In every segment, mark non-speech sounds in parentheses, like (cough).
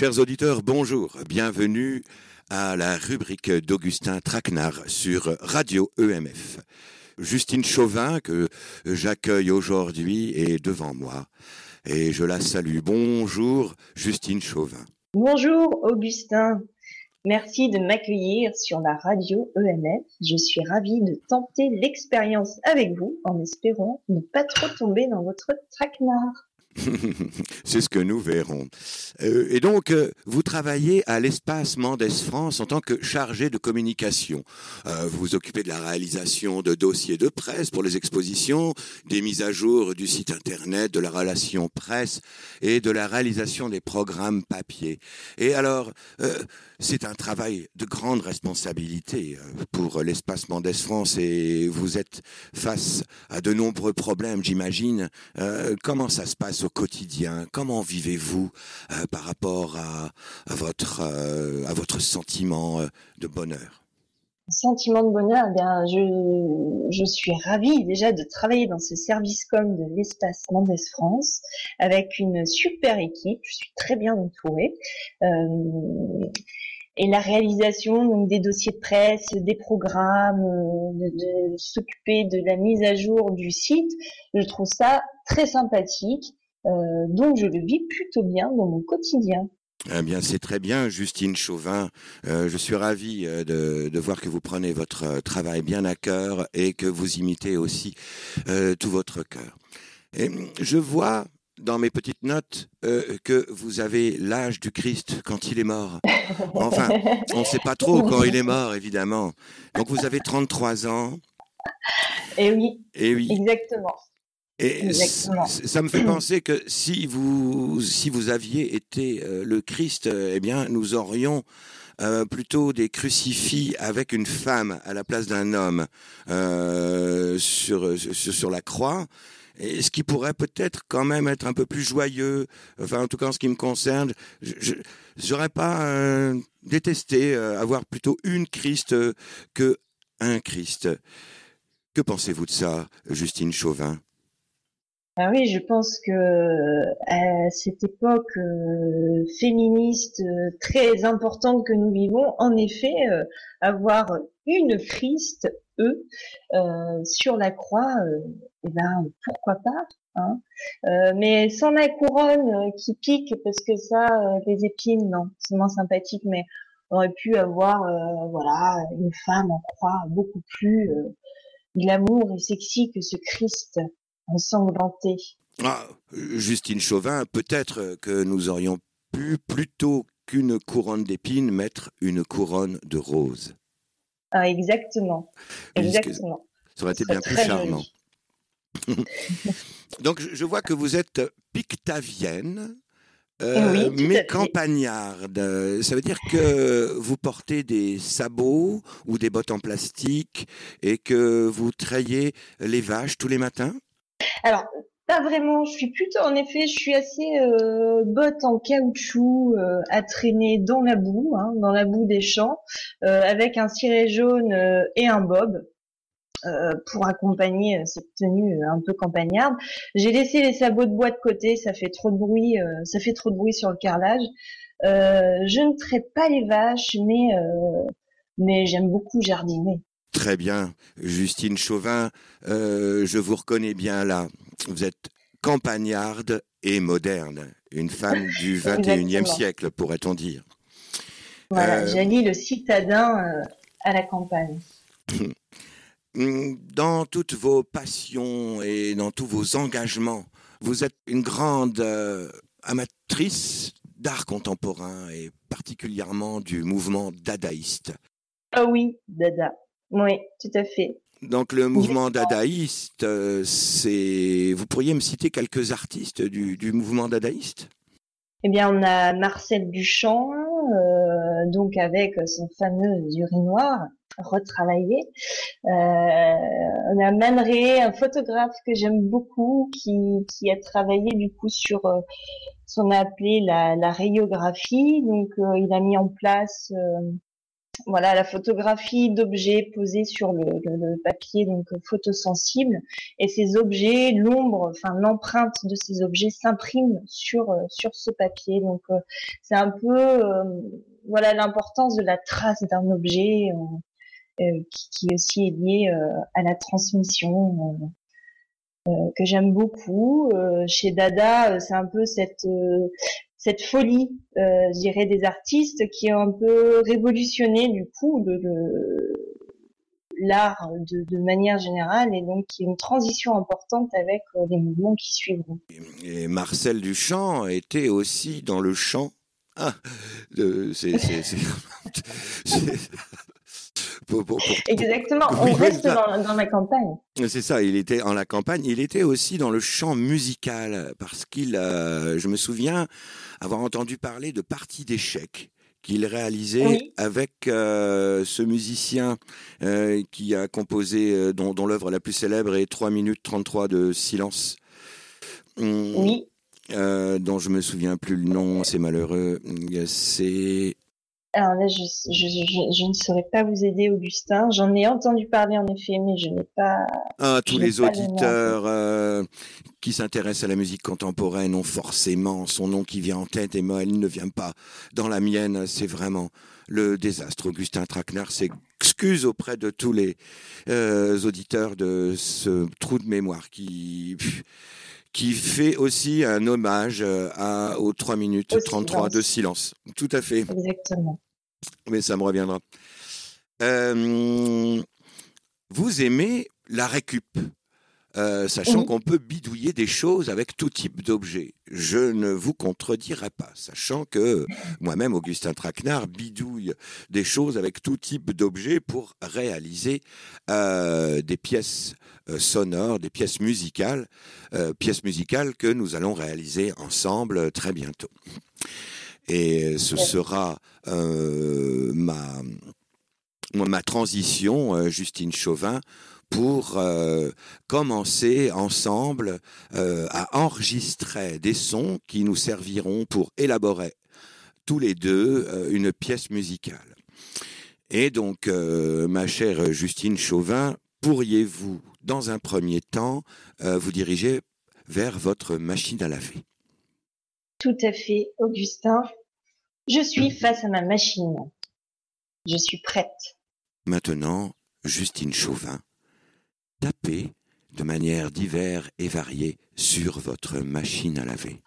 Chers auditeurs, bonjour. Bienvenue à la rubrique d'Augustin Traquenard sur Radio EMF. Justine Chauvin, que j'accueille aujourd'hui, est devant moi et je la salue. Bonjour, Justine Chauvin. Bonjour, Augustin. Merci de m'accueillir sur la radio EMF. Je suis ravie de tenter l'expérience avec vous en espérant ne pas trop tomber dans votre traquenard. (laughs) C'est ce que nous verrons. Euh, et donc, euh, vous travaillez à l'espace Mendes France en tant que chargé de communication. Euh, vous vous occupez de la réalisation de dossiers de presse pour les expositions, des mises à jour du site internet, de la relation presse et de la réalisation des programmes papier. Et alors, c'est un travail de grande responsabilité pour l'espace Mendes France et vous êtes face à de nombreux problèmes, j'imagine. comment ça se passe au quotidien Comment vivez-vous euh, par rapport à, votre, euh, à votre sentiment euh, de bonheur? Sentiment de bonheur, eh bien, je, je suis ravie déjà de travailler dans ce service com de l'espace Mendes France avec une super équipe. Je suis très bien entourée. et la réalisation donc des dossiers de presse, des programmes, de s'occuper de la mise à jour du site, je trouve ça très sympathique donc je le vis plutôt bien dans mon quotidien. Eh bien, c'est très bien, Justine Chauvin. Euh, je suis ravi euh, de, de, voir que vous prenez votre travail bien à cœur et que vous imitez aussi tout votre cœur. Et je vois dans mes petites notes que vous avez l'âge du Christ quand il est mort. (laughs) Enfin, on ne sait pas trop quand il est mort, évidemment. Donc vous avez 33 ans. Et eh oui. Et eh oui. Exactement. Et ça me fait penser que si vous, si vous aviez été euh, le Christ, euh, eh bien, nous aurions euh, plutôt des crucifix avec une femme à la place d'un homme sur, sur, la croix. Et ce qui pourrait peut-être quand même être un peu plus joyeux, enfin en tout cas en ce qui me concerne, je n'aurais pas détesté avoir plutôt une Christ que un Christ. Que pensez-vous de ça, Justine Chauvin? Ah oui, je pense que à cette époque euh, féministe euh, très importante que nous vivons, en effet, euh, avoir une Christ, eux, sur la croix, eh ben pourquoi pas hein. Mais sans la couronne qui pique, parce que ça, les épines, non, c'est moins sympathique, mais on aurait pu avoir, voilà, une femme en croix beaucoup plus glamour et sexy que ce Christ ensanglanté. Ah, Justine Chauvin, peut-être que nous aurions pu, plutôt qu'une couronne d'épines, mettre une couronne de roses. Ah, exactement. Exactement. Ça aurait été bien plus charmant. (laughs) Donc, je vois que vous êtes pictavienne, euh, mais campagnarde. Ça veut dire que vous portez des sabots ou des bottes en plastique et que vous trayez les vaches tous les matins? Alors, pas vraiment. Je suis plutôt, en effet, je suis assez euh, botte en caoutchouc euh, à traîner dans la boue, hein, dans la boue des champs, euh, avec un ciré jaune euh, et un bob. pour accompagner cette tenue un peu campagnarde, j'ai laissé les sabots de bois de côté. Ça fait trop de bruit, ça fait trop de bruit sur le carrelage. je ne traite pas les vaches, mais mais j'aime beaucoup jardiner. Très bien, Justine Chauvin, euh, je vous reconnais bien là. Vous êtes campagnarde et moderne, une femme du (laughs) 21e siècle, pourrait-on dire. Voilà, euh, le citadin euh, à la campagne. (laughs) Dans toutes vos passions et dans tous vos engagements, vous êtes une grande euh, amatrice d'art contemporain et particulièrement du mouvement dadaïste. Ah oui, dada. Oui, tout à fait. Donc le mouvement dadaïste, euh, c'est. Vous pourriez me citer quelques artistes du, du mouvement dadaïste? Eh bien, on a Marcel Duchamp, euh, donc avec son fameux urinoir retravaillé. Euh, on a Man un photographe que j'aime beaucoup, qui, qui a travaillé du coup sur euh, ce qu'on a appelé la, la rayographie. Donc, il a mis en place voilà la photographie d'objets posés sur le, papier donc photosensible. Et ces objets l'ombre enfin l'empreinte de ces objets s'imprime sur sur ce papier. Donc c'est un peu voilà l'importance de la trace d'un objet qui, qui, aussi est lié à la transmission que j'aime beaucoup. Chez Dada c'est un peu cette cette folie, euh, je dirais, des artistes qui ont un peu révolutionné du coup l'art de, manière générale et donc qui est une transition importante avec euh, les mouvements qui suivront. Et Marcel Duchamp était aussi dans le chant. Ah, c'est, (laughs) Exactement, on reste dans, la campagne. C'est ça, il était en la campagne, il était aussi dans le chant musical, parce qu'il, euh, je me souviens avoir entendu parler de parties d'échecs qu'il réalisait avec euh, ce musicien euh, qui a composé, dont, dont l'œuvre la plus célèbre est 3 minutes 33 de silence. Hum, oui. dont je me souviens plus le nom, c'est malheureux. C'est alors là, je, je, je, je, ne saurais pas vous aider, Augustin. J'en ai entendu parler en effet, mais je n'ai pas. Ah, tous les auditeurs euh, qui s'intéressent à la musique contemporaine ont forcément son nom qui vient en tête et moi, il ne vient pas dans la mienne. C'est vraiment le désastre. Augustin Traquenard s'excuse auprès de tous les euh, auditeurs de ce trou de mémoire qui qui fait aussi un hommage euh, à, aux 3 minutes 33 de silence. Tout à fait. Exactement. Mais ça me reviendra. Euh, vous aimez la récup? Euh, sachant qu'on peut bidouiller des choses avec tout type d'objets. Je ne vous contredirai pas, sachant que moi-même, Augustin Traquenard, bidouille des choses avec tout type d'objets pour réaliser euh, des pièces euh, sonores, des pièces musicales, pièces musicales que nous allons réaliser ensemble très bientôt. Et ce sera ma, ma transition, Justine Chauvin, pour euh, commencer ensemble euh, à enregistrer des sons qui nous serviront pour élaborer tous les deux euh, une pièce musicale. Et donc, ma chère Justine Chauvin, pourriez-vous, dans un premier temps, vous diriger vers votre machine à laver? Tout à fait, Augustin. Je suis face à ma machine. Je suis prête. Maintenant, Justine Chauvin, tapez de manière diverse et variée sur votre machine à laver.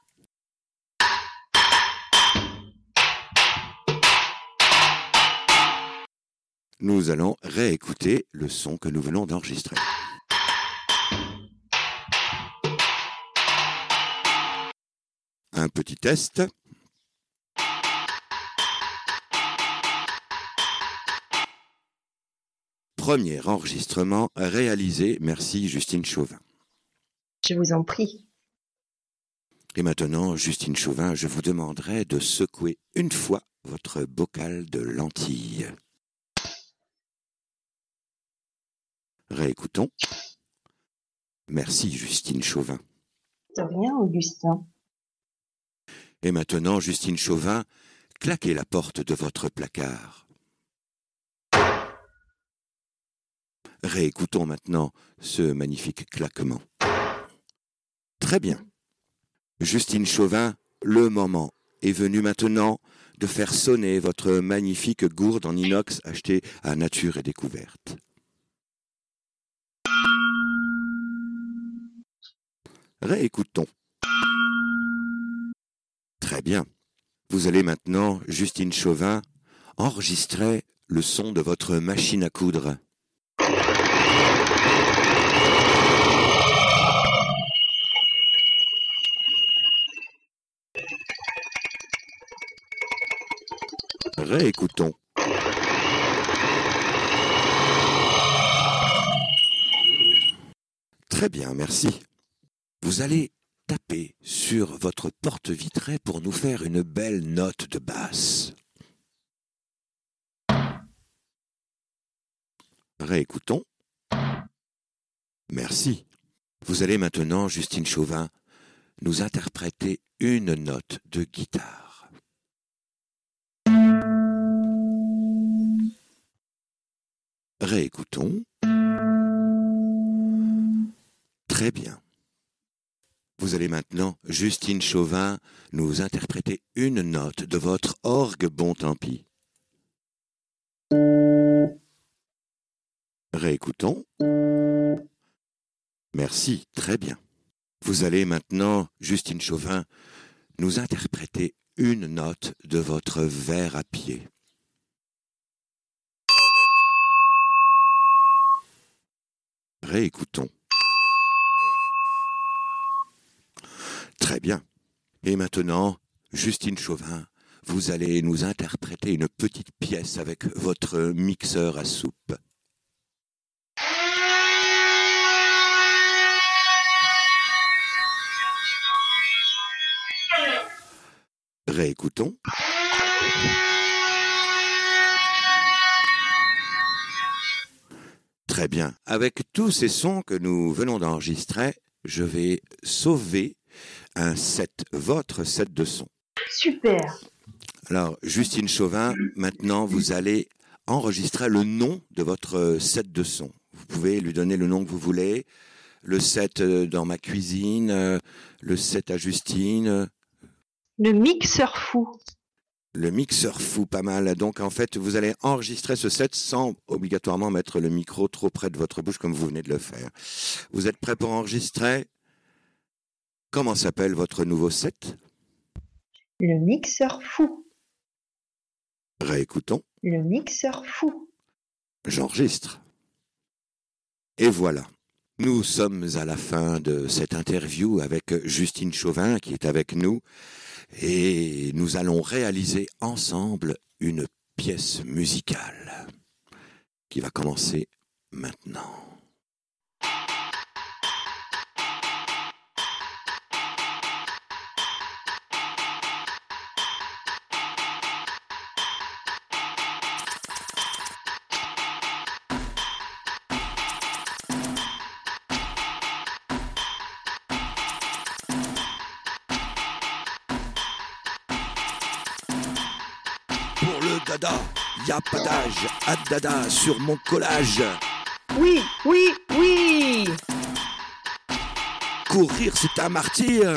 Nous allons réécouter le son que nous venons d'enregistrer. Un petit test. Premier enregistrement réalisé. Merci Justine Chauvin. Je vous en prie. Et maintenant, Justine Chauvin, je vous demanderai de secouer une fois votre bocal de lentilles. Réécoutons. Merci Justine Chauvin. De rien, Augustin. Et maintenant, Justine Chauvin, claquez la porte de votre placard. Réécoutons maintenant ce magnifique claquement. Très bien. Justine Chauvin, le moment est venu maintenant de faire sonner votre magnifique gourde en inox achetée à Nature et Découverte. Réécoutons. Très bien. Vous allez maintenant, Justine Chauvin, enregistrer le son de votre machine à coudre. Réécoutons. Très bien, merci. Vous allez taper sur votre porte vitrée pour nous faire une belle note de basse. Réécoutons. Merci. Vous allez maintenant, Justine Chauvin, nous interpréter une note de guitare. Réécoutons. Très bien. Vous allez maintenant, Justine Chauvin, nous interpréter une note de votre orgue bon tant pis. Réécoutons. Merci, très bien. Vous allez maintenant, Justine Chauvin, nous interpréter une note de votre verre à pied. Réécoutons. Très bien. Et maintenant, Justine Chauvin, vous allez nous interpréter une petite pièce avec votre mixeur à soupe. Réécoutons. Très bien. Avec tous ces sons que nous venons d'enregistrer, je vais sauver un set, votre set de sons. Super. Alors, Justine Chauvin, maintenant, vous allez enregistrer le nom de votre set de sons. Vous pouvez lui donner le nom que vous voulez. Le set euh, dans ma cuisine, euh, le set à Justine, Le mixeur fou. Le mixeur fou, pas mal. Donc en fait, vous allez enregistrer ce set sans obligatoirement mettre le micro trop près de votre bouche comme vous venez de le faire. Vous êtes prêt pour enregistrer? Comment s'appelle votre nouveau set? Le mixeur fou. Réécoutons. Le mixeur fou. J'enregistre. Et voilà. Nous sommes à la fin de cette interview avec Justine Chauvin qui est avec nous et nous allons réaliser ensemble une pièce musicale qui va commencer maintenant. Dada, y a pas d'âge, à dada sur mon collage. Oui, oui, oui. Courir c'est un martyr,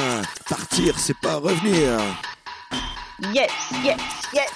partir c'est pas revenir. Yes, yes, yes.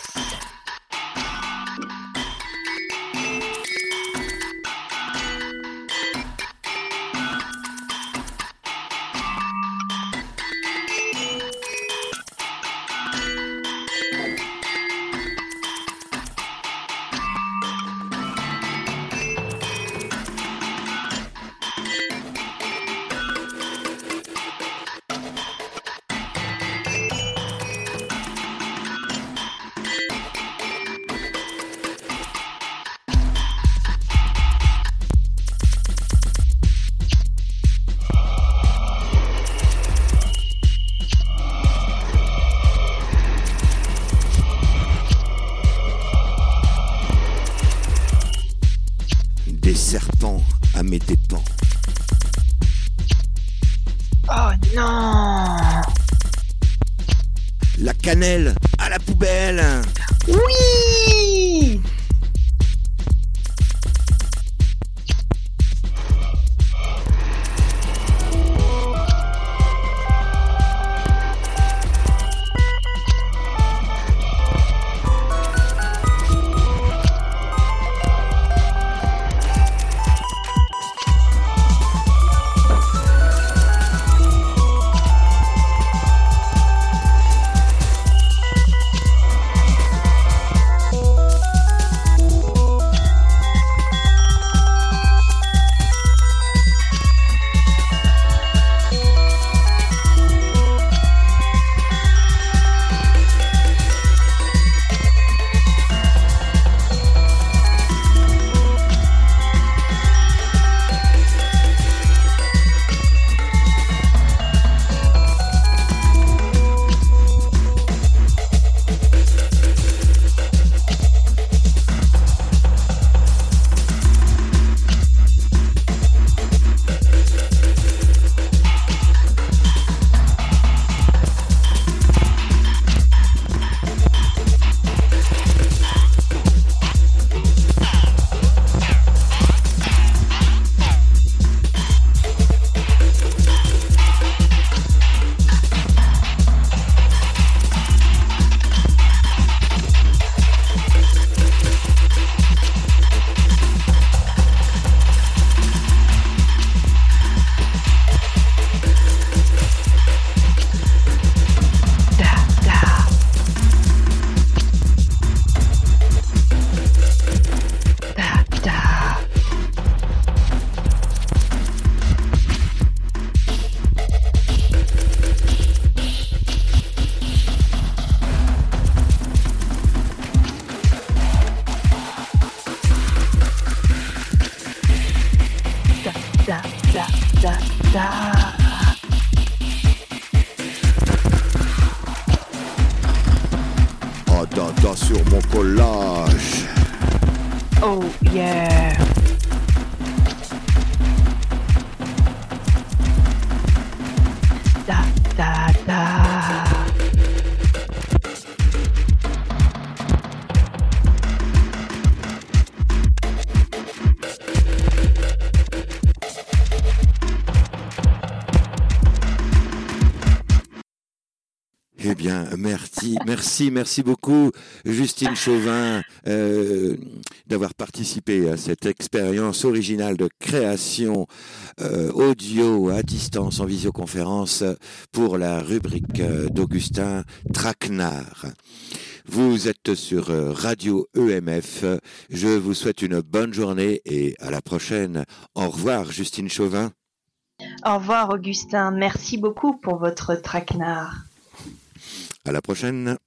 Sur mon collage. Oh yeah. Merci, merci, beaucoup, Justine Chauvin, euh, d'avoir participé à cette expérience originale de création euh, audio à distance en visioconférence pour la rubrique euh, d'Augustin Traquenard. Vous êtes sur Radio EMF. Je vous souhaite une bonne journée et à la prochaine. Au revoir, Justine Chauvin. Au revoir Augustin, merci beaucoup pour votre traquenard. À la prochaine.